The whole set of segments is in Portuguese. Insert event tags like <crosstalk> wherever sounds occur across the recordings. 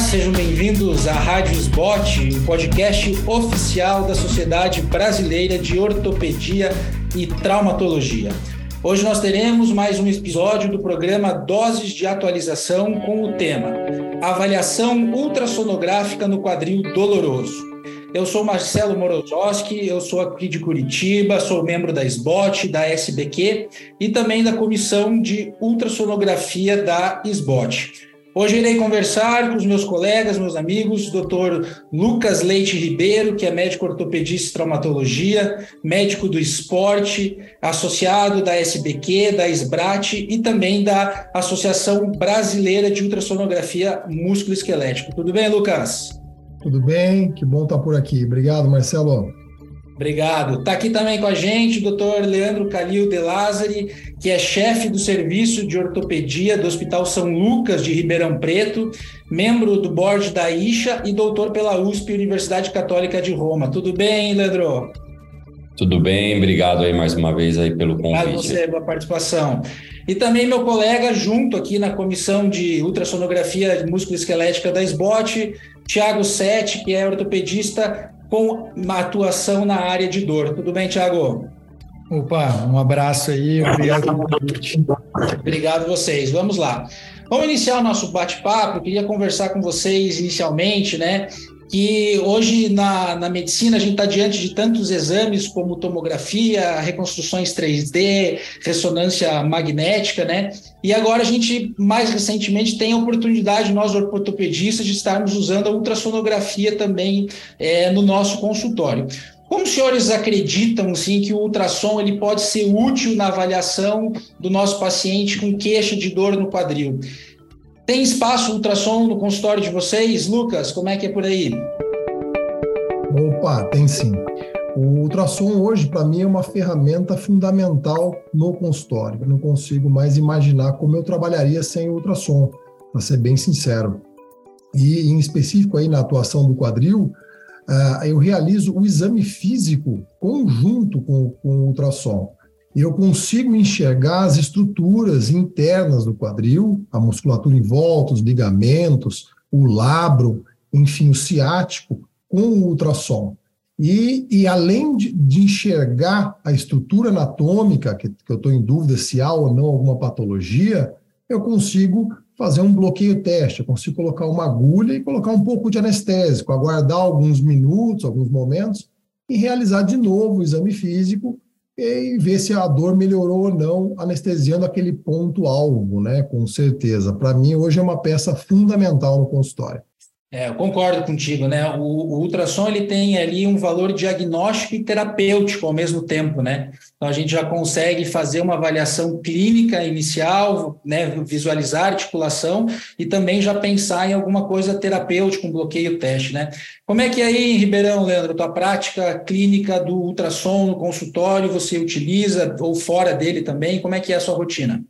sejam bem-vindos à Rádio SBOT, o podcast oficial da Sociedade Brasileira de Ortopedia e Traumatologia. Hoje nós teremos mais um episódio do programa Doses de Atualização com o tema Avaliação ultrassonográfica no quadril doloroso. Eu sou Marcelo Morozowski, eu sou aqui de Curitiba, sou membro da SBOT, da SBQ e também da comissão de ultrassonografia da SBOT. Hoje irei conversar com os meus colegas, meus amigos, Dr. Lucas Leite Ribeiro, que é médico ortopedista e traumatologia, médico do esporte, associado da SBQ, da SBRAT e também da Associação Brasileira de Ultrassonografia Músculo-Esquelético. Tudo bem, Lucas? Tudo bem, que bom estar por aqui. Obrigado, Marcelo. Obrigado. Está aqui também com a gente o doutor Leandro Calil de Lázari, que é chefe do Serviço de Ortopedia do Hospital São Lucas de Ribeirão Preto, membro do board da IXA e doutor pela USP, Universidade Católica de Roma. Tudo bem, Leandro? Tudo bem, obrigado aí mais uma vez aí pelo convite. Obrigado você pela participação. E também meu colega junto aqui na comissão de ultrassonografia músculo-esquelética da SBOT, Tiago Sete, que é ortopedista com uma atuação na área de dor. Tudo bem, Tiago? Opa, um abraço aí, obrigado pelo convite. Obrigado vocês. Vamos lá. Vamos iniciar o nosso bate-papo. Queria conversar com vocês inicialmente, né? Que hoje na, na medicina a gente está diante de tantos exames como tomografia, reconstruções 3D, ressonância magnética, né? E agora a gente, mais recentemente, tem a oportunidade, nós ortopedistas, de estarmos usando a ultrassonografia também é, no nosso consultório. Como os senhores acreditam, sim, que o ultrassom ele pode ser útil na avaliação do nosso paciente com queixa de dor no quadril? Tem espaço ultrassom no consultório de vocês? Lucas, como é que é por aí? Opa, tem sim. O ultrassom hoje, para mim, é uma ferramenta fundamental no consultório. Eu não consigo mais imaginar como eu trabalharia sem o ultrassom, para ser bem sincero. E, em específico, aí na atuação do quadril, uh, eu realizo o exame físico conjunto com, com o ultrassom eu consigo enxergar as estruturas internas do quadril, a musculatura em volta, os ligamentos, o labro, enfim, o ciático, com o ultrassom. E, e além de, de, enxergar a estrutura anatômica, que, que eu estou em dúvida se há ou não alguma patologia, eu consigo fazer um bloqueio teste, eu consigo colocar uma agulha e colocar um pouco de anestésico, aguardar alguns minutos, alguns momentos, e realizar de novo o exame físico e ver se a dor melhorou ou não, anestesiando aquele ponto-alvo, né? Com certeza. Para mim, hoje é uma peça fundamental no consultório. É, eu concordo contigo, né? O, o, ultrassom ele tem ali um valor diagnóstico e terapêutico ao mesmo tempo, né? Então a gente já consegue fazer uma avaliação clínica inicial, né? Visualizar a articulação e também já pensar em alguma coisa terapêutica, um bloqueio teste, né? Como é que é aí em Ribeirão, Leandro, tua prática clínica do ultrassom no consultório você utiliza ou fora dele também? Como é que é a sua rotina?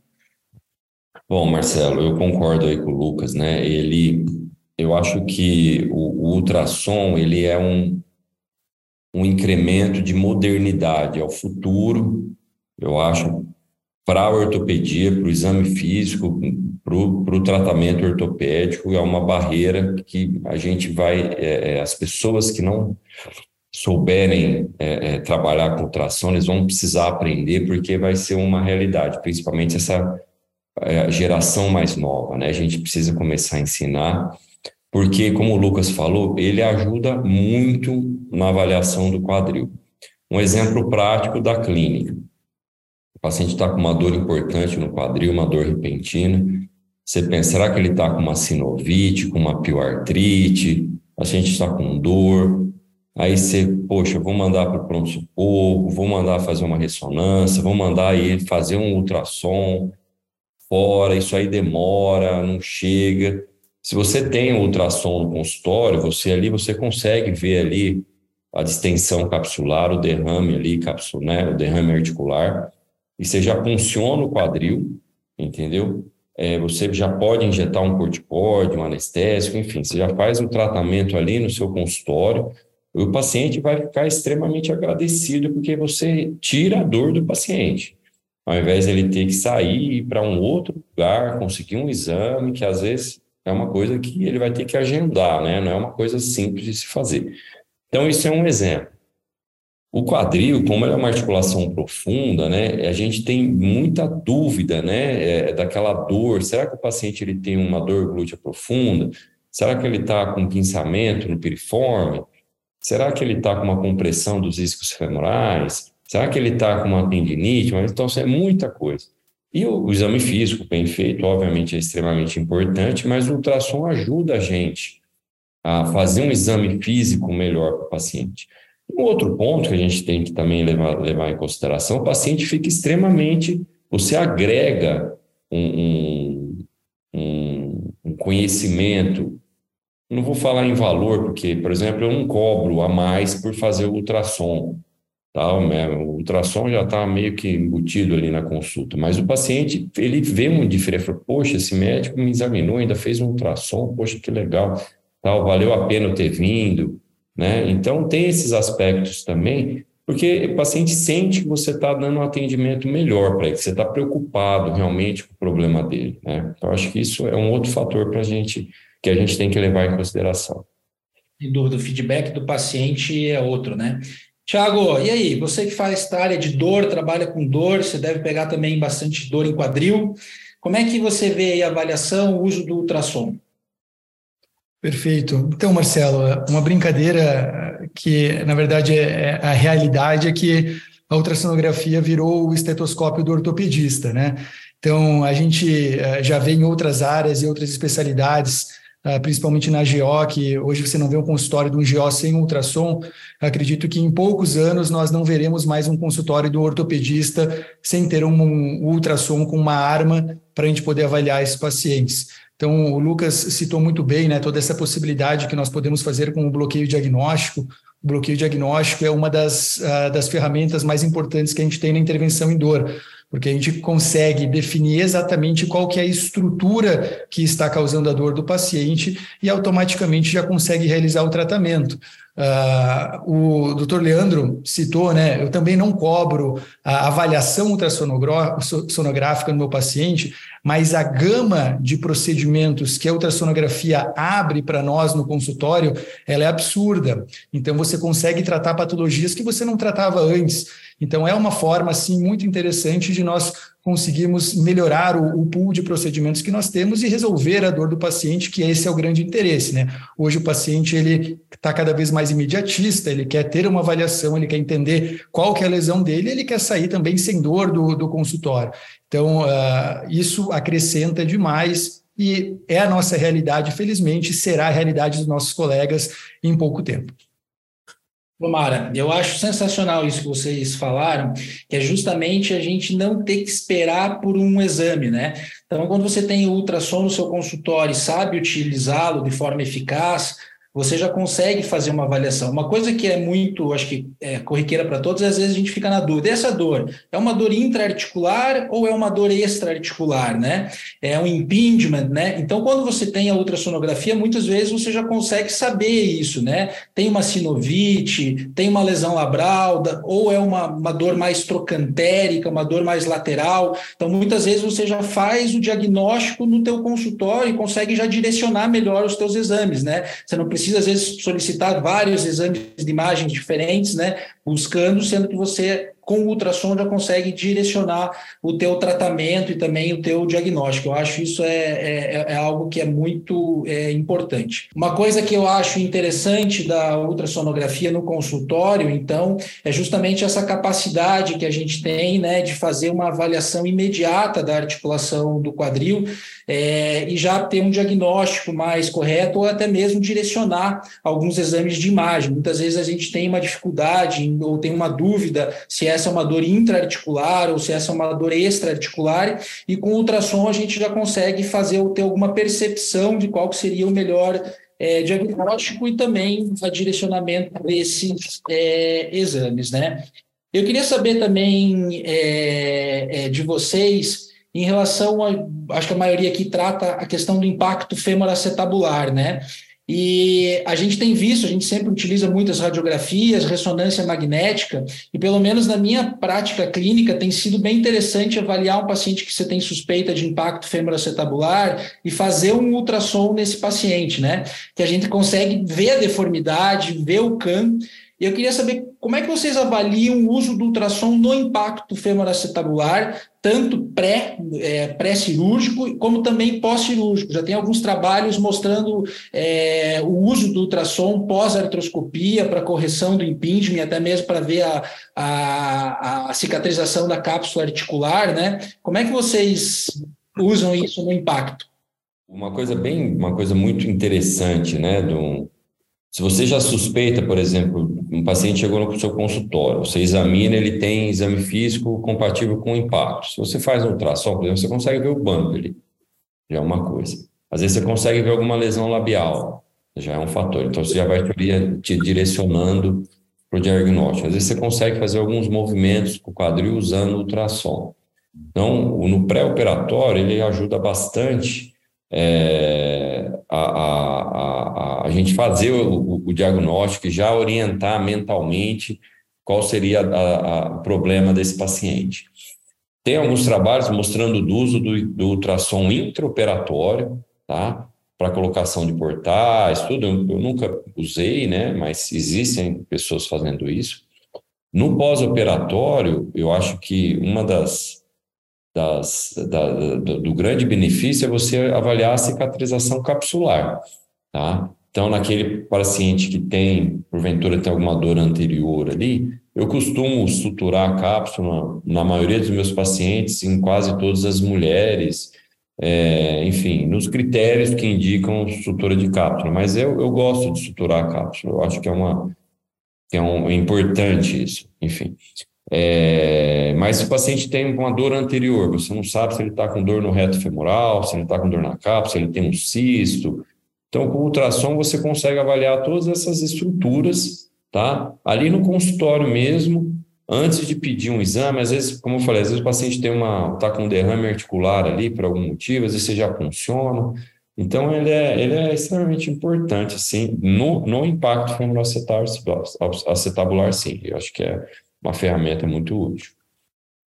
Bom, Marcelo, eu concordo aí com o Lucas, né? Ele eu acho que o, o ultrassom ele é um, um incremento de modernidade ao futuro, eu acho, para a ortopedia, para o exame físico, para o tratamento ortopédico, é uma barreira que a gente vai, é, é, as pessoas que não souberem é, é, trabalhar com ultrassom, eles vão precisar aprender, porque vai ser uma realidade, principalmente essa é, geração mais nova, né? A gente precisa começar a ensinar porque, como o Lucas falou, ele ajuda muito na avaliação do quadril. Um exemplo prático da clínica. O paciente está com uma dor importante no quadril, uma dor repentina. Você pensa, será que ele está com uma sinovite, com uma pioartrite? O paciente está com dor. Aí você, poxa, vou mandar para o pronto-socorro, vou mandar fazer uma ressonância, vou mandar ele fazer um ultrassom fora, isso aí demora, não chega. Se você tem um ultrassom no consultório, você ali você consegue ver ali a distensão capsular, o derrame ali, capsul, né, o derrame articular, e você já funciona o quadril, entendeu? É, você já pode injetar um corticóide, um anestésico, enfim, você já faz o tratamento ali no seu consultório, e o paciente vai ficar extremamente agradecido porque você tira a dor do paciente. Ao invés de ele ter que sair para um outro lugar, conseguir um exame que às vezes é uma coisa que ele vai ter que agendar, né? Não é uma coisa simples de se fazer. Então, isso é um exemplo. O quadril, como ele é uma articulação profunda, né, a gente tem muita dúvida, né, é, daquela dor. Será que o paciente ele tem uma dor glútea profunda? Será que ele está com pinçamento no piriforme? Será que ele está com uma compressão dos iscos femorais? Será que ele está com uma tendinite? Mas, então, é muita coisa. E o, o exame físico bem feito, obviamente, é extremamente importante, mas o ultrassom ajuda a gente a fazer um exame físico melhor para o paciente. Um outro ponto que a gente tem que também levar, levar em consideração, o paciente fica extremamente, você agrega um, um, um conhecimento, não vou falar em valor, porque, por exemplo, eu não cobro a mais por fazer o ultrassom, tá? o ultrassom já está meio que embutido ali na consulta, mas o paciente, ele vê uma diferença, poxa, esse médico me examinou, ainda fez um ultrassom, poxa, que legal, tal, valeu a pena eu ter vindo, né? Então, tem esses aspectos também, porque o paciente sente que você está dando um atendimento melhor para ele, que você está preocupado realmente com o problema dele. Né? Então, acho que isso é um outro fator para a gente que a gente tem que levar em consideração. Sem dúvida, o feedback do paciente é outro, né? Tiago, e aí? Você que faz esta área de dor, trabalha com dor, você deve pegar também bastante dor em quadril. Como é que você vê a avaliação, o uso do ultrassom? Perfeito. Então, Marcelo, uma brincadeira que, na verdade, é, é a realidade é que a ultrassonografia virou o estetoscópio do ortopedista, né? Então, a gente eh, já vê em outras áreas e outras especialidades, principalmente na GO, que hoje você não vê um consultório de um GO sem ultrassom. Acredito que em poucos anos nós não veremos mais um consultório do ortopedista sem ter um, ultrassom com uma arma para a gente poder avaliar esses pacientes. Então, o Lucas citou muito bem né, toda essa possibilidade que nós podemos fazer com o bloqueio diagnóstico. O bloqueio diagnóstico é uma das, uh, das ferramentas mais importantes que a gente tem na intervenção em dor, porque a gente consegue definir exatamente qual que é a estrutura que está causando a dor do paciente e automaticamente já consegue realizar o tratamento. Uh, o doutor Leandro citou, né? Eu também não cobro a avaliação ultrassonográfica no meu paciente, mas a gama de procedimentos que a ultrassonografia abre para nós no consultório, ela é absurda. Então você consegue tratar patologias que você não tratava antes. Então é uma forma assim muito interessante de nós conseguirmos melhorar o, o pool de procedimentos que nós temos e resolver a dor do paciente, que esse é o grande interesse, né? Hoje o paciente ele está cada vez mais imediatista, ele quer ter uma avaliação, ele quer entender qual que é a lesão dele, ele quer sair também sem dor do, do consultório. Então, uh, isso acrescenta demais e é a nossa realidade, felizmente, será a realidade dos nossos colegas em pouco tempo. Tomara, eu acho sensacional isso que vocês falaram, que é justamente a gente não ter que esperar por um exame, né? Então, quando você tem o ultrassom no seu consultório e sabe utilizá-lo de forma eficaz, você já consegue fazer uma avaliação. Uma coisa que é muito, acho que é corriqueira para todos, às vezes a gente fica na dúvida: essa dor é uma dor intraarticular ou é uma dor extraarticular, né? É um impingement, né? Então, quando você tem a ultrassonografia, muitas vezes você já consegue saber isso, né? Tem uma sinovite, tem uma lesão labral, ou é uma, uma dor mais trocantérica, uma dor mais lateral. Então, muitas vezes você já faz o diagnóstico no teu consultório e consegue já direcionar melhor os teus exames, né? Você não precisa precisa, às vezes, solicitar vários exames de imagens diferentes, né? Buscando, sendo que você com o ultrassom já consegue direcionar o teu tratamento e também o teu diagnóstico. Eu acho isso é, é, é algo que é muito é, importante. Uma coisa que eu acho interessante da ultrassonografia no consultório, então, é justamente essa capacidade que a gente tem né, de fazer uma avaliação imediata da articulação do quadril é, e já ter um diagnóstico mais correto ou até mesmo direcionar alguns exames de imagem. Muitas vezes a gente tem uma dificuldade ou tem uma dúvida se essa é uma dor intraarticular ou se essa é uma dor extraarticular, e com o ultrassom a gente já consegue fazer ou ter alguma percepção de qual seria o melhor é, diagnóstico e também a direcionamento desses é, exames, né? Eu queria saber também é, é, de vocês em relação a, acho que a maioria aqui trata a questão do impacto femoroacetabular, né? E a gente tem visto, a gente sempre utiliza muitas radiografias, ressonância magnética, e pelo menos na minha prática clínica tem sido bem interessante avaliar um paciente que você tem suspeita de impacto femoroacetabular e fazer um ultrassom nesse paciente, né? Que a gente consegue ver a deformidade, ver o CAM e eu queria saber como é que vocês avaliam o uso do ultrassom no impacto femoroacetabular, tanto pré, é, pré-cirúrgico como também pós-cirúrgico. Já tem alguns trabalhos mostrando é, o uso do ultrassom pós-artroscopia para correção do impingement, até mesmo para ver a, a, a cicatrização da cápsula articular, né? Como é que vocês usam isso no impacto? Uma coisa bem, uma coisa muito interessante, né, do, se você já suspeita, por exemplo, um paciente chegou no seu consultório, você examina, ele tem exame físico compatível com o impacto. Se você faz um ultrassom, por exemplo, você consegue ver o bump ali, já é uma coisa. Às vezes você consegue ver alguma lesão labial, já é um fator. Então você já vai te direcionando para o diagnóstico. Às vezes você consegue fazer alguns movimentos com o quadril usando o ultrassom. Então, no pré-operatório, ele ajuda bastante é, a, a, a, a, gente fazer o, o, diagnóstico e já orientar mentalmente qual seria o problema desse paciente. Tem alguns trabalhos mostrando o uso do, do ultrassom intraoperatório, tá? Para colocação de portais, tudo. Eu, eu nunca usei, né? Mas existem pessoas fazendo isso. No pós-operatório, eu acho que uma das das, da, do, do, grande benefício é você avaliar a cicatrização capsular, tá? Então, naquele paciente que tem, porventura, tem alguma dor anterior ali, eu costumo suturar a cápsula, na maioria dos meus pacientes, em quase todas as mulheres, é, enfim, nos critérios que indicam sutura de cápsula. Mas eu, eu gosto de suturar a cápsula, eu acho que é, uma, que é, um, é importante isso, enfim. É, mas se o paciente tem uma dor anterior, você não sabe se ele está com dor no reto femoral, se ele está com dor na cápsula, se ele tem um cisto. Então, com ultrassom, você consegue avaliar todas essas estruturas, tá? Ali no consultório mesmo, antes de pedir um exame, às vezes, como eu falei, às vezes o paciente tem uma, está com um derrame articular ali por algum motivo, às vezes você já funciona. Então, ele é, ele é extremamente importante, assim, no, no impacto femoroacetabular, sim. Eu acho que é uma ferramenta muito útil.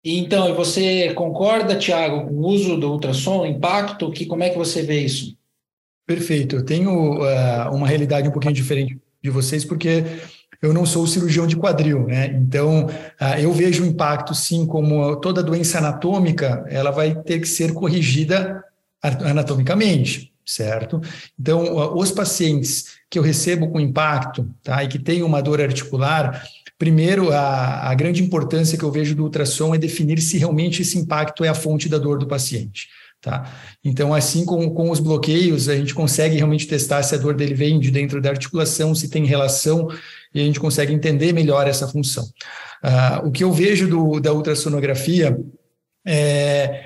Então, você concorda, Tiago, com o uso do ultrassom, impacto? Que, como é que você vê isso? Perfeito. Eu tenho uh, uma realidade um pouquinho diferente de vocês, porque eu não sou cirurgião de quadril, né? Então, uh, eu vejo o impacto, sim, como toda doença anatômica, ela vai ter que ser corrigida anatomicamente, certo? Então, uh, os pacientes que eu recebo com impacto, tá, e que têm uma dor articular, Primeiro, a, a grande importância que eu vejo do ultrassom é definir se realmente esse impacto é a fonte da dor do paciente. Tá? Então, assim como com os bloqueios, a gente consegue realmente testar se a dor dele vem de dentro da articulação, se tem relação, e a gente consegue entender melhor essa função. Uh, o que eu vejo do, da ultrassonografia é,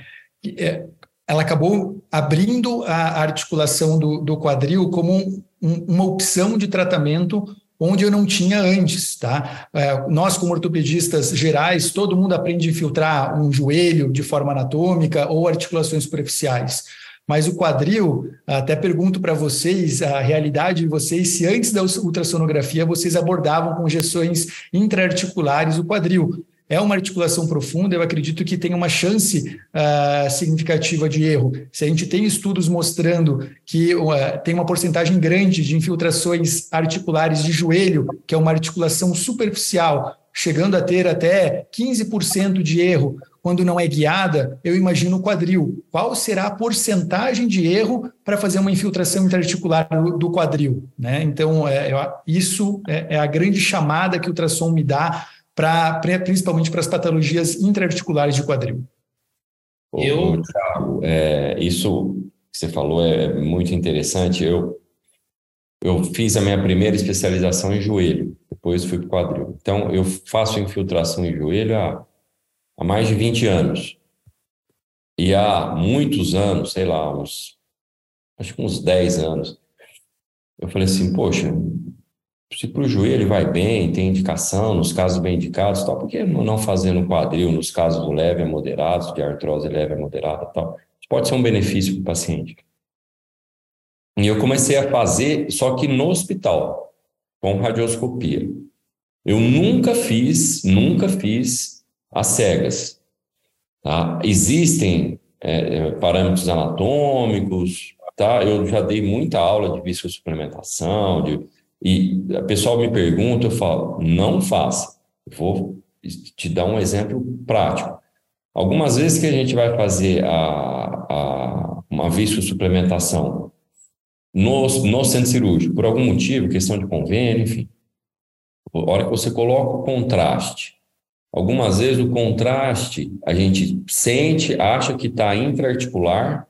é, ela acabou abrindo a articulação do, do quadril como um, uma opção de tratamento onde eu não tinha antes, tá? É, nós, como ortopedistas gerais, todo mundo aprende a infiltrar um joelho de forma anatômica ou articulações superficiais. Mas o quadril, até pergunto para vocês, a realidade de vocês, se antes da ultrassonografia vocês abordavam com injeções intraarticulares o quadril é uma articulação profunda, eu acredito que tem uma chance uh, significativa de erro. Se a gente tem estudos mostrando que uh, tem uma porcentagem grande de infiltrações articulares de joelho, que é uma articulação superficial, chegando a ter até 15% de erro quando não é guiada, eu imagino o quadril. Qual será a porcentagem de erro para fazer uma infiltração interarticular do, quadril? Né? Então, é, isso é, é a grande chamada que o ultrassom me dá pra, principalmente para as patologias intraarticulares de quadril. Eu, Thiago, é, isso que você falou é muito interessante. Eu, eu fiz a minha primeira especialização em joelho, depois fui para o quadril. Então, eu faço infiltração em joelho há, há mais de 20 anos. E há muitos anos, sei lá, uns, acho que uns 10 anos, eu falei assim, poxa, se para o joelho vai bem, tem indicação nos casos bem indicados, tal, por que não fazer no quadril, nos casos leve a moderados, de artrose leve a moderada tal? Isso pode ser um benefício para o paciente. E eu comecei a fazer, só que no hospital, com radioscopia. Eu nunca fiz, nunca fiz as cegas. Tá? Existem é, é parâmetros anatômicos, tá? Eu já dei muita aula de viscosuplementação, de, e o pessoal me pergunta, eu falo, não faça. vou te dar um exemplo prático. Algumas vezes que a gente vai fazer a, a, uma viscosuplementação no, no centro cirúrgico, por algum motivo, questão de convênio, enfim, a hora que você coloca o contraste, algumas vezes o contraste a gente sente, acha que está intraarticular,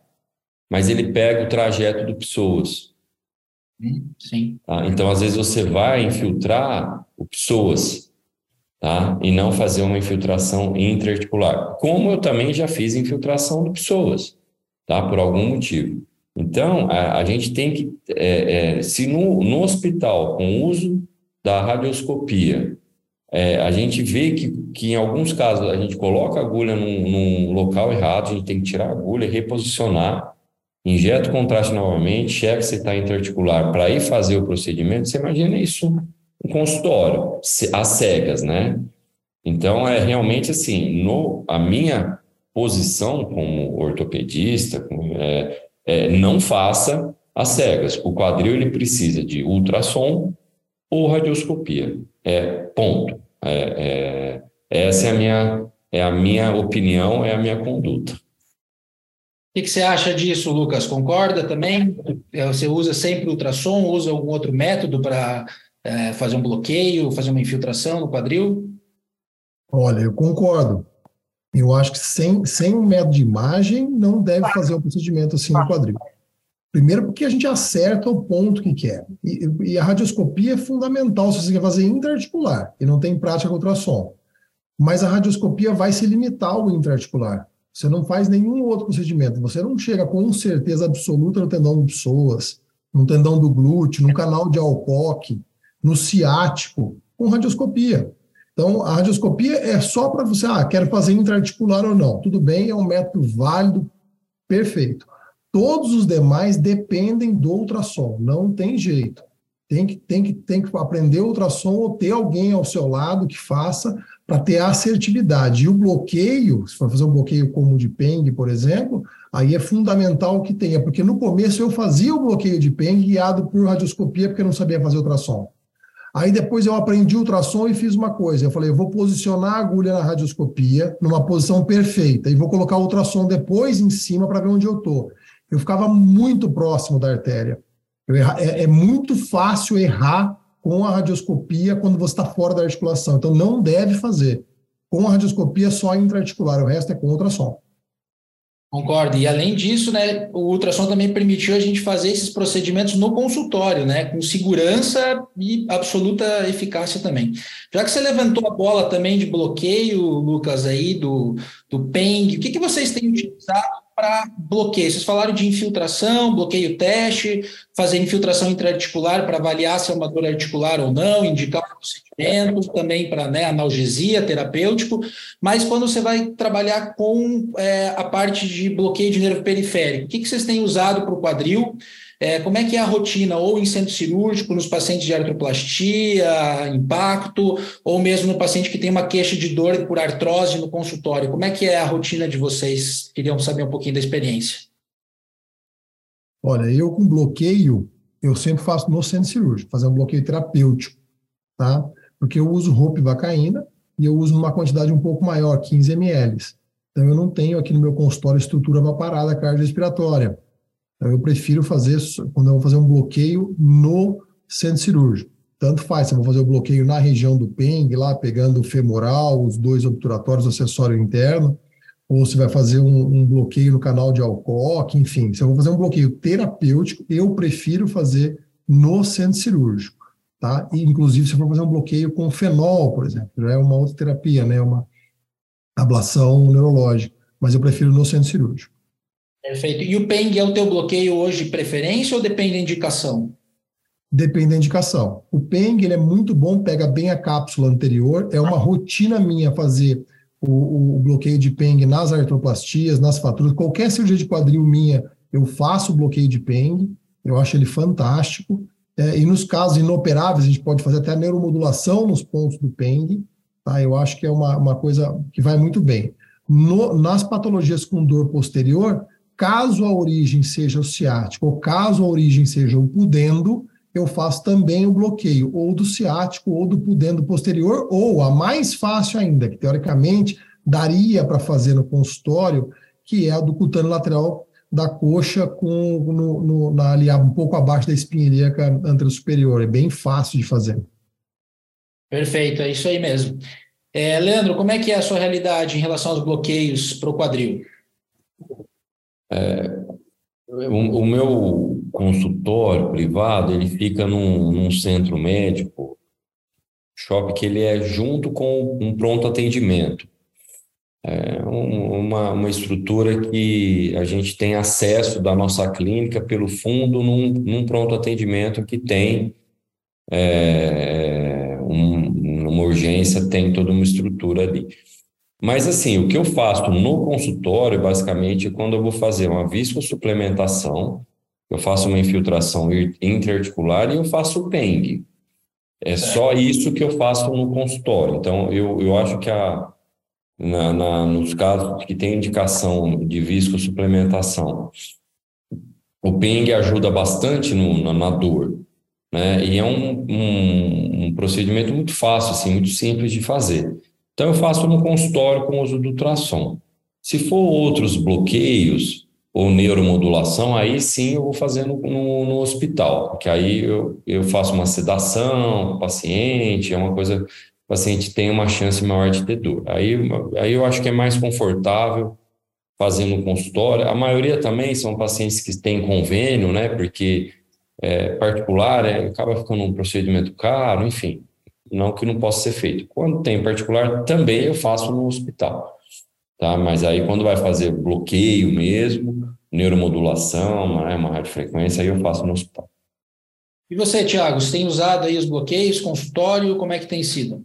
mas ele pega o trajeto do psoas. Sim. Tá? Então, às vezes, você vai infiltrar o tá? E não fazer uma infiltração intraarticular. Como eu também já fiz infiltração do psoas, tá? Por algum motivo. Então, a, a gente tem que, é, é, se no, no hospital, com o uso da radioscopia, é, a gente vê que, que em alguns casos a gente coloca a agulha num, num local errado, a gente tem que tirar a agulha e reposicionar injeta o contraste novamente, checa se está interarticular para ir fazer o procedimento, você imagina isso no consultório, às cegas, né? Então, é realmente assim, no, a minha posição como ortopedista, é, é, não faça as cegas. O quadril ele precisa de ultrassom ou radioscopia. É ponto. É, é, essa é a minha é a minha opinião, é a minha conduta que, que você acha disso, Lucas? Concorda também? É, você usa sempre ultrassom, usa algum outro método para é, fazer um bloqueio, fazer uma infiltração no quadril? Olha, eu concordo. Eu acho que sem, sem um método de imagem não deve fazer um procedimento assim no quadril. Primeiro, porque a gente acerta o ponto que quer. E, e a radioscopia é fundamental se você quer fazer intraarticular e não tem prática com ultrassom. Mas a radioscopia vai se limitar ao intraarticular. Você não faz nenhum outro procedimento. Você não chega com certeza absoluta no tendão de psoas, no tendão do glúteo, no canal de Alcock, no ciático, com radioscopia. Então, a radioscopia é só para você, ah, quero fazer intraarticular ou não. Tudo bem, é um método válido, perfeito. Todos os demais dependem do ultrassom, não tem jeito. Tem que, tem que, tem que aprender ultrassom ou ter alguém ao seu lado que faça para ter assertividade. E o bloqueio, se for fazer um bloqueio como o de Peng, por exemplo, aí é fundamental que tenha, porque no começo eu fazia o bloqueio de Peng guiado por radioscopia, porque eu não sabia fazer ultrassom. Aí depois eu aprendi ultrassom e fiz uma coisa. Eu falei, eu vou posicionar a agulha na radioscopia numa posição perfeita e vou colocar o ultrassom depois em cima para ver onde eu estou. Eu ficava muito próximo da artéria. Erra, é, é muito fácil errar com a radioscopia quando você está fora da articulação. Então, não deve fazer. Com a radioscopia, só intraarticular, o resto é com ultrassom. Concordo. E além disso, né, o ultrassom também permitiu a gente fazer esses procedimentos no consultório, né, com segurança e absoluta eficácia também. Já que você levantou a bola também de bloqueio, Lucas, aí do, do PENG, o que, que vocês têm utilizado para bloqueio. Vocês falaram de infiltração, bloqueio teste, fazer infiltração intraarticular para avaliar se é uma dor articular ou não, indicar o procedimento, também para né, analgesia, terapêutico, mas quando você vai trabalhar com é, a parte de bloqueio de nervo periférico, o que, que vocês têm usado para o quadril? É, como é que é a rotina, ou em centro cirúrgico, nos pacientes de artroplastia, impacto, ou mesmo no paciente que tem uma queixa de dor por artrose no consultório? Como é que é a rotina de vocês? Queriam saber um pouquinho da experiência. Olha, eu com bloqueio, eu sempre faço no centro cirúrgico, fazer um bloqueio terapêutico, tá? Porque eu uso ropivacaína e eu uso numa quantidade um pouco maior, 15 ml. Então eu não tenho aqui no meu consultório estrutura para parada cardiorrespiratória. Então, eu prefiro fazer, quando eu vou fazer um bloqueio no centro cirúrgico. Tanto faz, se eu vou fazer o bloqueio na região do PENG, lá pegando o femoral, os dois obturatórios, o acessório interno, ou se vai fazer um, um, bloqueio no canal de Alcock, enfim. Se eu vou fazer um bloqueio terapêutico, eu prefiro fazer no centro cirúrgico, tá? E, inclusive, se for fazer um bloqueio com fenol, por exemplo, já é uma outra terapia, né? Uma ablação neurológica, mas eu prefiro no centro cirúrgico. Perfeito. E o PENG é o teu bloqueio hoje de preferência ou depende da indicação? Depende da indicação. O PENG ele é muito bom, pega bem a cápsula anterior. É uma rotina minha fazer o, o bloqueio de PENG nas artroplastias, nas fraturas. Qualquer cirurgia de quadril minha, eu faço o bloqueio de PENG. Eu acho ele fantástico. É, e nos casos inoperáveis, a gente pode fazer até neuromodulação nos pontos do PENG. Tá? Eu acho que é uma, uma coisa que vai muito bem. No, nas patologias com dor posterior, caso a origem seja o ciático ou caso a origem seja o pudendo, eu faço também o bloqueio ou do ciático ou do pudendo posterior, ou a mais fácil ainda, que teoricamente daria para fazer no consultório, que é a do cutâneo lateral da coxa com no, no, na, ali um pouco abaixo da espinha ilíaca superior. É bem fácil de fazer. Perfeito, é isso aí mesmo. É, Leandro, como é que é a sua realidade em relação aos bloqueios para o quadril? É, o, o, meu consultório privado, ele fica num, num centro médico, shopping que ele é junto com um pronto atendimento. É uma, uma estrutura que a gente tem acesso da nossa clínica pelo fundo num, num pronto atendimento que tem é, um, uma urgência, tem toda uma estrutura ali. Mas assim, o que eu faço no consultório, basicamente, é quando eu vou fazer uma viscosuplementação, eu faço uma infiltração intraarticular e eu faço o PENG. É só isso que eu faço no consultório. Então, eu, eu acho que a, na, na, nos casos que tem indicação de viscosuplementação, o PENG ajuda bastante no, na, na dor. Né? E é um, um, um procedimento muito fácil, assim, muito simples de fazer. Então, eu faço no consultório com o uso do ultrassom. Se for outros bloqueios ou neuromodulação, aí sim eu vou fazer no, no, hospital, porque aí eu, eu faço uma sedação o paciente, é uma coisa, o paciente tem uma chance maior de ter dor. Aí, aí eu acho que é mais confortável fazer no consultório. A maioria também são pacientes que têm convênio, né, porque é, particular é, acaba ficando um procedimento caro, enfim não que não possa ser feito. Quando tem particular, também eu faço no hospital, tá? Mas aí quando vai fazer bloqueio mesmo, neuromodulação, né, uma radiofrequência, aí eu faço no hospital. E você, Tiago, você tem usado aí os bloqueios, consultório, como é que tem sido?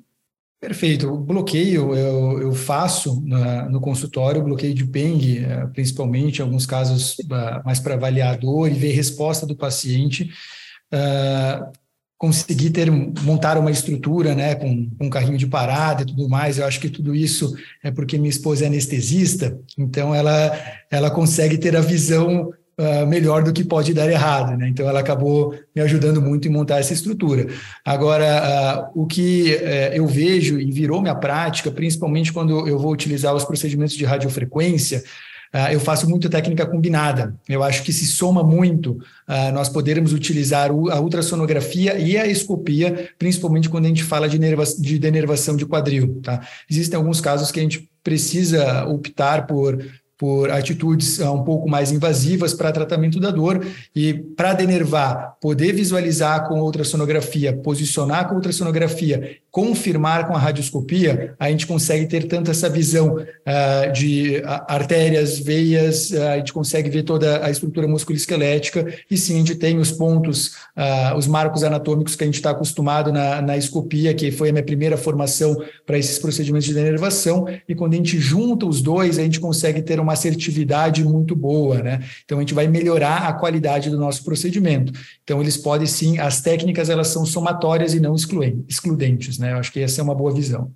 Perfeito. O bloqueio eu, eu faço na, no consultório, bloqueio de PENG, eh, principalmente em alguns casos ah, mais para avaliador e ver resposta do paciente. Uh, conseguir ter montar uma estrutura, né, com, com um carrinho de parada e tudo mais. Eu acho que tudo isso é porque minha esposa é anestesista, então ela ela consegue ter a visão uh, melhor do que pode dar errado, né? Então ela acabou me ajudando muito em montar essa estrutura. Agora, uh, o que uh, eu vejo e virou minha prática, principalmente quando eu vou utilizar os procedimentos de radiofrequência, eu faço muito técnica combinada. Eu acho que se soma muito uh, nós podermos utilizar a ultrassonografia e a escopia, principalmente quando a gente fala de, de denervação de quadril. Tá? Existem alguns casos que a gente precisa optar por por atitudes uh, um pouco mais invasivas para tratamento da dor e para denervar, poder visualizar com ultrassonografia, posicionar com ultrassonografia, confirmar com a radioscopia, a gente consegue ter tanto essa visão uh, de artérias, veias, uh, a gente consegue ver toda a estrutura musculoesquelética e sim, a gente tem os pontos, os marcos anatômicos que a gente está acostumado na, na escopia, que foi a minha primeira formação para esses procedimentos de denervação, e quando a gente junta os dois, a gente consegue ter uma assertividade muito boa, né? Então a gente vai melhorar a qualidade do nosso procedimento. Então eles podem sim, as técnicas elas são somatórias e não excludentes, né? Eu acho que essa é uma boa visão.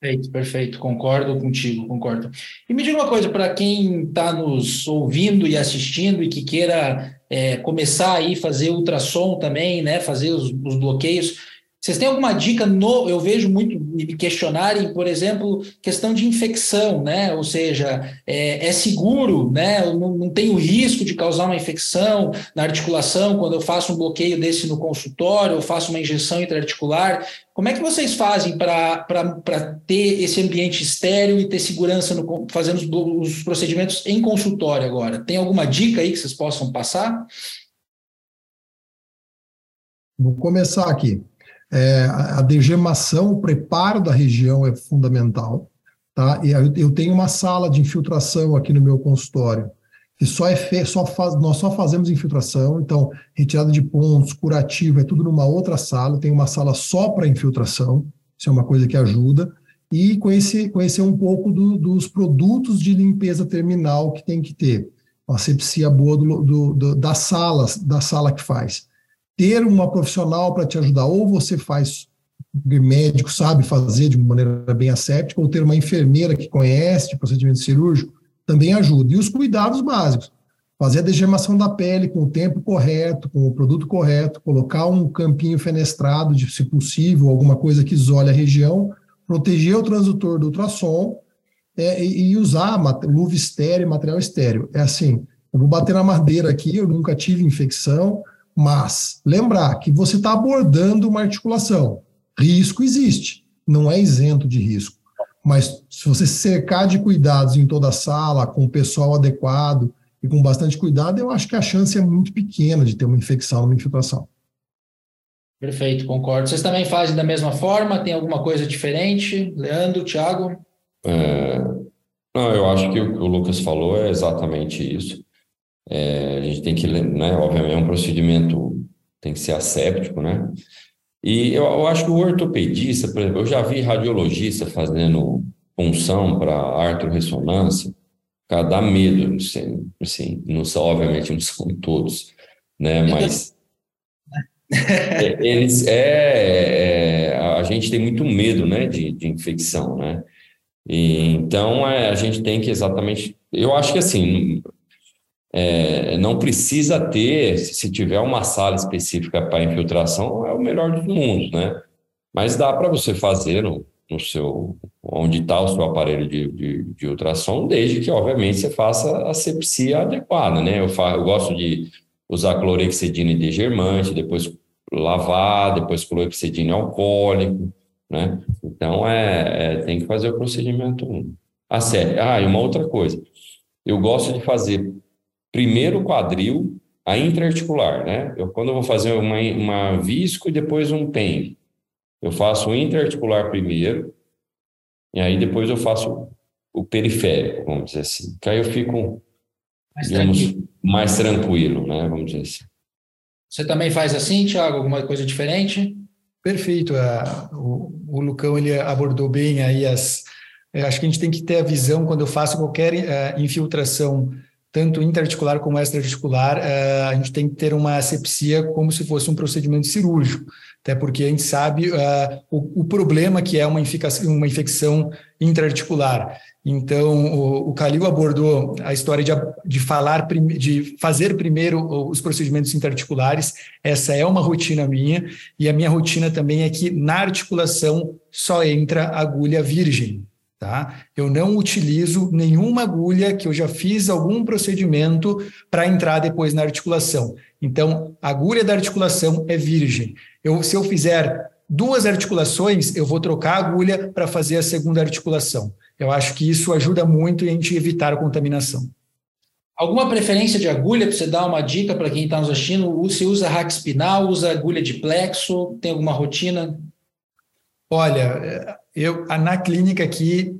Perfeito, perfeito, concordo contigo, concordo. E me diga uma coisa, para quem está nos ouvindo e assistindo e que queira é, começar aí fazer ultrassom também, né, fazer os, os bloqueios, vocês têm alguma dica no? Eu vejo muito me questionarem, por exemplo, questão de infecção, né? Ou seja, é, é seguro, né? Não, não tenho risco de causar uma infecção na articulação quando eu faço um bloqueio desse no consultório, eu faço uma injeção intraarticular. Como é que vocês fazem para ter esse ambiente estéreo e ter segurança no, fazendo os, os procedimentos em consultório agora? Tem alguma dica aí que vocês possam passar? Vou começar aqui. É, a degemação, o preparo da região é fundamental. Tá? E eu tenho uma sala de infiltração aqui no meu consultório, que só é fe, só faz, nós só fazemos infiltração, então retirada de pontos, curativo, é tudo numa outra sala, tem uma sala só para infiltração, isso é uma coisa que ajuda, e conhecer, conhecer um pouco do, dos produtos de limpeza terminal que tem que ter. uma asepsia boa do, do, do, da sala, da sala que faz. Ter uma profissional para te ajudar, ou você faz médico sabe fazer de maneira bem asséptica, ou ter uma enfermeira que conhece de procedimento cirúrgico, também ajuda. E os cuidados básicos, fazer a degermação da pele com o tempo correto, com o produto correto, colocar um campinho fenestrado, de, se possível, alguma coisa que isole a região, proteger o transdutor do ultrassom é, e, e, usar luva estéreo, material estéreo. É assim, eu vou bater na madeira aqui, eu nunca tive infecção, mas lembrar que você está abordando uma articulação. Risco existe, não é isento de risco. Mas se você cercar de cuidados em toda a sala, com o pessoal adequado e com bastante cuidado, eu acho que a chance é muito pequena de ter uma infecção, uma infiltração. Perfeito, concordo. Vocês também fazem da mesma forma? Tem alguma coisa diferente? Leandro, Thiago? É, não, eu acho que o que o Lucas falou é exatamente isso. É, a gente tem que, né, obviamente, é um procedimento tem que ser asséptico, né? E eu, eu acho que o ortopedista, por exemplo, eu já vi radiologista fazendo punção para artrorressonância, cara, dá medo, assim, assim não são, obviamente não são todos, né? <laughs> Mas eles é, é, a gente tem muito medo, né, de, de infecção, né? E, então é, a gente tem que exatamente, eu acho que assim é, não precisa ter, se tiver uma sala específica para infiltração, é o melhor dos mundos, né? Mas dá para você fazer no, no seu, onde está o seu aparelho de, de, de, ultrassom, desde que, obviamente, você faça a sepsia adequada, né? Eu, fa, eu gosto de usar clorexidina e degermante, depois lavar, depois clorexidina alcoólico, né? Então, é, é, tem que fazer o procedimento a sério. Ah, e uma outra coisa, eu gosto de fazer primeiro quadril, a intraarticular, né? Eu, quando eu vou fazer uma, uma visco e depois um PEN, eu faço o intraarticular primeiro, e aí depois eu faço o periférico, vamos dizer assim. Que aí eu fico, mais digamos, tranquilo. mais tranquilo, né? Vamos dizer assim. Você também faz assim, Thiago? Alguma coisa diferente? Perfeito. o, o Lucão ele abordou bem aí as. acho que a gente tem que ter a visão quando eu faço qualquer uh, infiltração tanto interarticular como extraarticular, uh, a gente tem que ter uma asepsia como se fosse um procedimento cirúrgico, até porque a gente sabe uh, o, problema que é uma, uma infecção intraarticular. Então, o, o Calil abordou a história de, de falar, de fazer primeiro os procedimentos interarticulares. Essa é uma rotina minha, e a minha rotina também é que na articulação só entra agulha virgem. Tá? Eu não utilizo nenhuma agulha que eu já fiz algum procedimento para entrar depois na articulação. Então, a agulha da articulação é virgem. Eu, se eu fizer duas articulações, eu vou trocar a agulha para fazer a segunda articulação. Eu acho que isso ajuda muito a gente evitar a contaminação. Alguma preferência de agulha para você dar uma dica para quem está nos assistindo? Você usa rack espinal, usa agulha de plexo? Tem alguma rotina? Olha, eu na clínica aqui,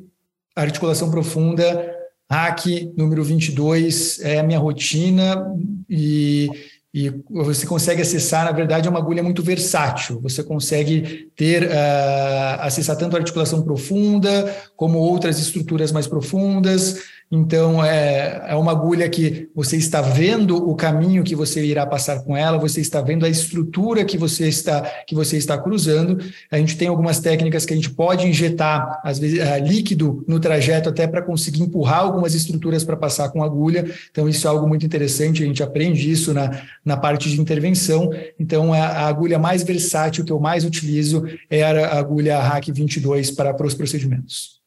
articulação profunda, hack número 22 é a minha rotina e, e você consegue acessar, na verdade, é uma agulha muito versátil. Você consegue ter, uh, acessar tanto a articulação profunda como outras estruturas mais profundas. Então, é, é uma agulha que você está vendo o caminho que você irá passar com ela, você está vendo a estrutura que você está, que você está cruzando. A gente tem algumas técnicas que a gente pode injetar, às vezes, uh, líquido no trajeto até para conseguir empurrar algumas estruturas para passar com agulha. Então, isso é algo muito interessante, a gente aprende isso na, na parte de intervenção. Então, a, a agulha mais versátil que eu mais utilizo é a agulha RAC 22 para, para os procedimentos.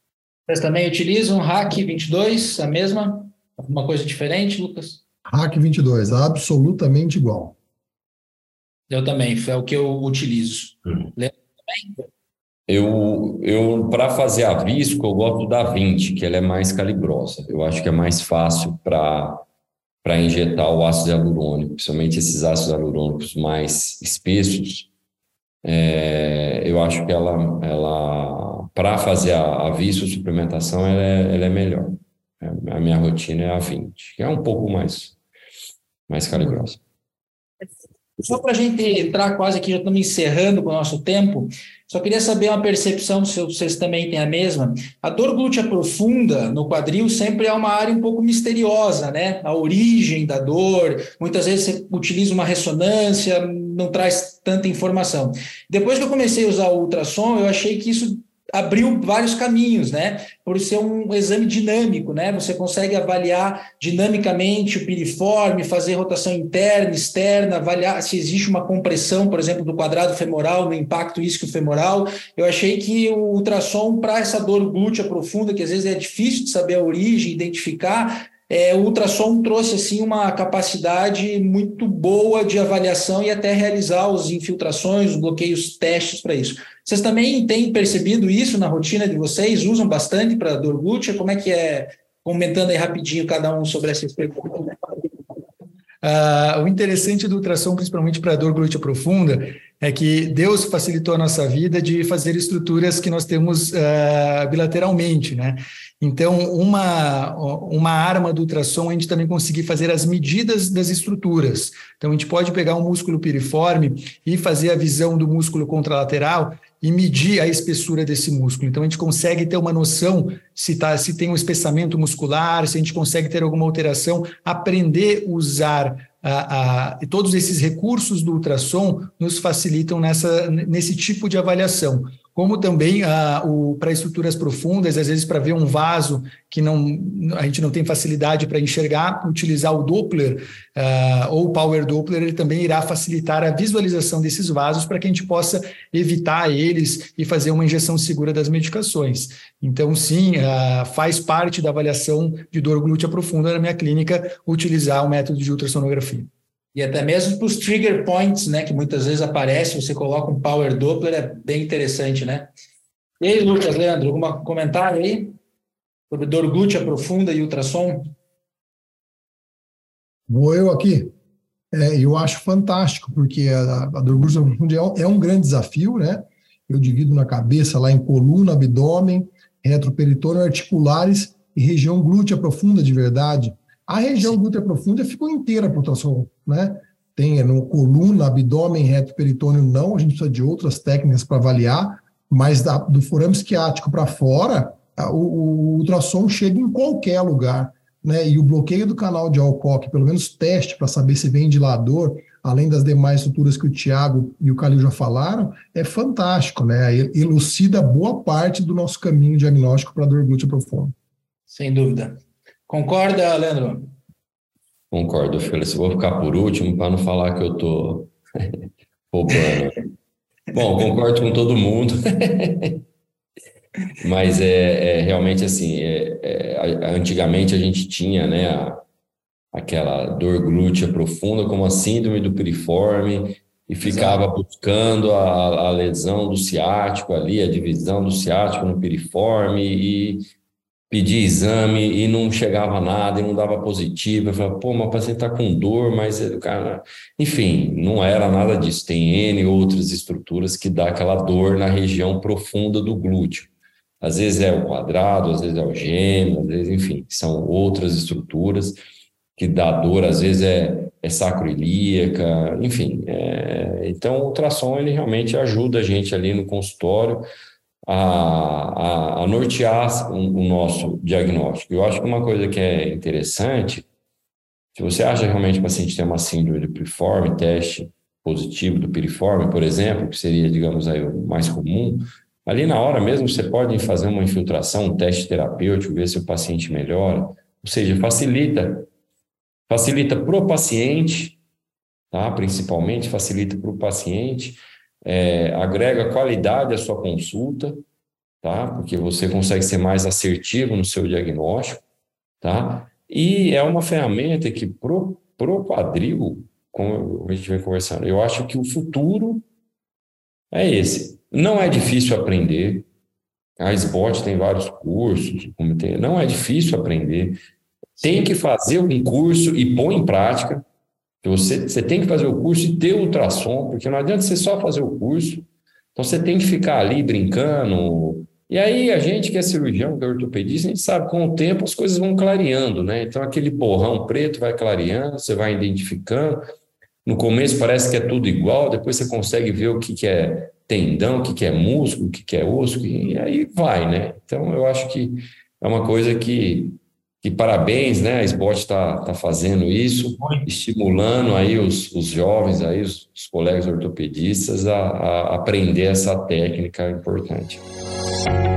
Vocês também utilizam Hack 22, a mesma? Alguma coisa diferente, Lucas? Hack 22, absolutamente igual. Eu também, é o que eu utilizo. Hum. Eu, eu para fazer a visco, eu gosto da 20, que ela é mais calibrosa. Eu acho que é mais fácil para para injetar o ácido hialurônico, principalmente esses ácidos hialurônicos mais espessos. É, eu acho que ela, ela para fazer a, a visto suplementação, ela é, ela é melhor. A minha rotina é a 20, que é um pouco mais, mais calibrosa. Só para a gente entrar quase aqui, já estamos encerrando com o nosso tempo, Só queria saber uma percepção, se vocês também têm a mesma. A dor glútea profunda no quadril sempre é uma área um pouco misteriosa, né? A origem da dor, muitas vezes você utiliza uma ressonância, não traz tanta informação. Depois que eu comecei a usar o ultrassom, eu achei que isso abriu vários caminhos, né? Por ser um exame dinâmico, né? Você consegue avaliar dinamicamente o piriforme, fazer rotação interna, externa, avaliar se existe uma compressão, por exemplo, do quadrado femoral, no impacto isquiofemoral. Eu achei que o ultrassom para essa dor glútea profunda, que às vezes é difícil de saber a origem, identificar, é, o ultrassom trouxe assim uma capacidade muito boa de avaliação e até realizar os infiltrações, os bloqueios, testes para isso. Vocês também têm percebido isso na rotina de vocês? Usam bastante para dor glútea? Como é que é? Comentando aí rapidinho cada um sobre essa perguntas. Uh, o interessante do ultrassom, principalmente para dor glútea profunda, é que Deus facilitou a nossa vida de fazer estruturas que nós temos uh, bilateralmente, né? Então, uma, uma arma do ultrassom, a gente também conseguir fazer as medidas das estruturas. Então, a gente pode pegar um músculo piriforme e fazer a visão do músculo contralateral e medir a espessura desse músculo. Então, a gente consegue ter uma noção se, tá, se tem um espessamento muscular, se a gente consegue ter alguma alteração, aprender a usar a, a, todos esses recursos do ultrassom nos facilitam nessa, nesse tipo de avaliação como também para estruturas profundas, às vezes para ver um vaso que não, a gente não tem facilidade para enxergar, utilizar o Doppler uh, ou o Power Doppler, ele também irá facilitar a visualização desses vasos para que a gente possa evitar eles e fazer uma injeção segura das medicações. Então, sim, uh, faz parte da avaliação de dor glútea profunda na minha clínica utilizar o método de ultrassonografia. E até mesmo para os trigger points, né, que muitas vezes aparecem, você coloca um power Doppler, é bem interessante, né? E aí, Lucas, Leandro, algum comentário aí sobre dor glútea profunda e ultrassom? Vou eu aqui. É, eu acho fantástico, porque a, a dor glútea profunda é, é um grande desafio, né? Eu divido na cabeça lá em coluna, abdômen, retroperitônio, articulares e região glútea profunda de verdade. A região glútea profunda ficou inteira para ultrassom, né? Tem no coluna, abdômen, reto, peritônio, não. A gente precisa de outras técnicas para avaliar, mas da, do forame esquiático para fora, o, o, ultrassom chega em qualquer lugar, né? E o bloqueio do canal de Alcock, pelo menos teste para saber se vem dilador, além das demais estruturas que o Tiago e o Calil já falaram, é fantástico, né? Elucida boa parte do nosso caminho diagnóstico para dor glútea profunda. Sem dúvida. Concorda, Leandro? Concordo, Felipe. Vou ficar por último para não falar que eu estou <laughs> roubando. Bom, concordo com todo mundo. <laughs> Mas é, é, realmente assim, é, é, antigamente a gente tinha né, a, aquela dor glútea profunda como a síndrome do piriforme e ficava Exato. buscando a, a, lesão do ciático ali, a divisão do ciático no piriforme e pedi exame e não chegava nada e não dava positivo. Eu falava, pô, mas o paciente está com dor, mas o cara. Enfim, não era nada disso. Tem N outras estruturas que dá aquela dor na região profunda do glúteo. Às vezes é o quadrado, às vezes é o gêmeo, às vezes, enfim, são outras estruturas que dá dor, às vezes é, é sacroilíaca, enfim. É... Então, o ultrassom, ele realmente ajuda a gente ali no consultório a, a, a nortear o, o nosso diagnóstico. Eu acho que uma coisa que é interessante, se você acha realmente que o paciente tem uma síndrome do piriforme, teste positivo do piriforme, por exemplo, que seria, digamos aí, o mais comum, ali na hora mesmo você pode fazer uma infiltração, um teste terapêutico, ver se o paciente melhora, ou seja, facilita, facilita para o paciente, tá? principalmente facilita para o paciente, é, agrega qualidade à sua consulta, tá? Porque você consegue ser mais assertivo no seu diagnóstico, tá? E é uma ferramenta que pro, pro quadril, como a gente vem conversando, eu acho que o futuro é esse. Não é difícil aprender. A SBOT tem vários cursos, tem, não é difícil aprender. Tem que fazer um curso e pôr em prática. Você, você tem que fazer o curso e ter ultrassom, porque não adianta você só fazer o curso. Então você tem que ficar ali brincando. E aí a gente que é cirurgião, que é ortopedista, a gente sabe com o tempo as coisas vão clareando, né? Então aquele borrão preto vai clareando, você vai identificando. No começo parece que é tudo igual, depois você consegue ver o que, que é tendão, o que, que é músculo, o que, que é osso, e aí vai, né? Então, eu acho que é uma coisa que, que parabéns, né? A SBOT está tá fazendo isso, estimulando aí os, os jovens, aí os, os colegas ortopedistas a, a aprender essa técnica importante.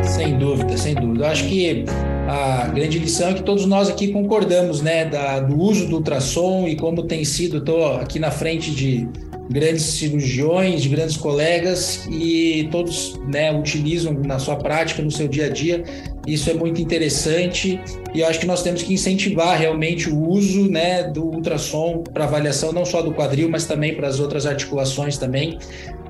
Sem dúvida, sem dúvida. Eu acho que a grande lição é que todos nós aqui concordamos, né, da, do uso do ultrassom e como tem sido. Estou aqui na frente de grandes cirurgiões, de grandes colegas e todos né, utilizam na sua prática, no seu dia a dia. Isso é muito interessante e eu acho que nós temos que incentivar realmente o uso né, do ultrassom para avaliação não só do quadril, mas também para as outras articulações também.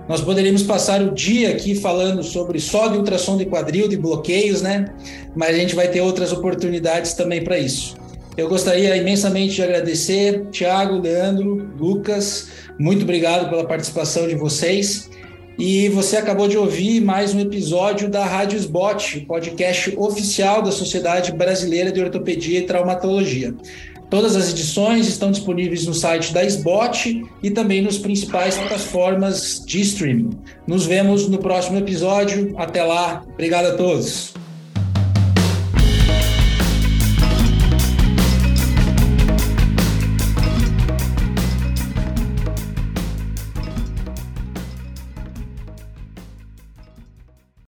Nós poderíamos passar o dia aqui falando sobre só de ultrassom de quadril, de bloqueios, né? Mas a gente vai ter outras oportunidades também para isso. Eu gostaria imensamente de agradecer, Tiago, Leandro, Lucas, muito obrigado pela participação de vocês. E você acabou de ouvir mais um episódio da Rádio Sbot, podcast oficial da Sociedade Brasileira de Ortopedia e Traumatologia. Todas as edições estão disponíveis no site da SBOT e também nos principais plataformas de streaming. Nos vemos no próximo episódio. Até lá. Obrigado a todos.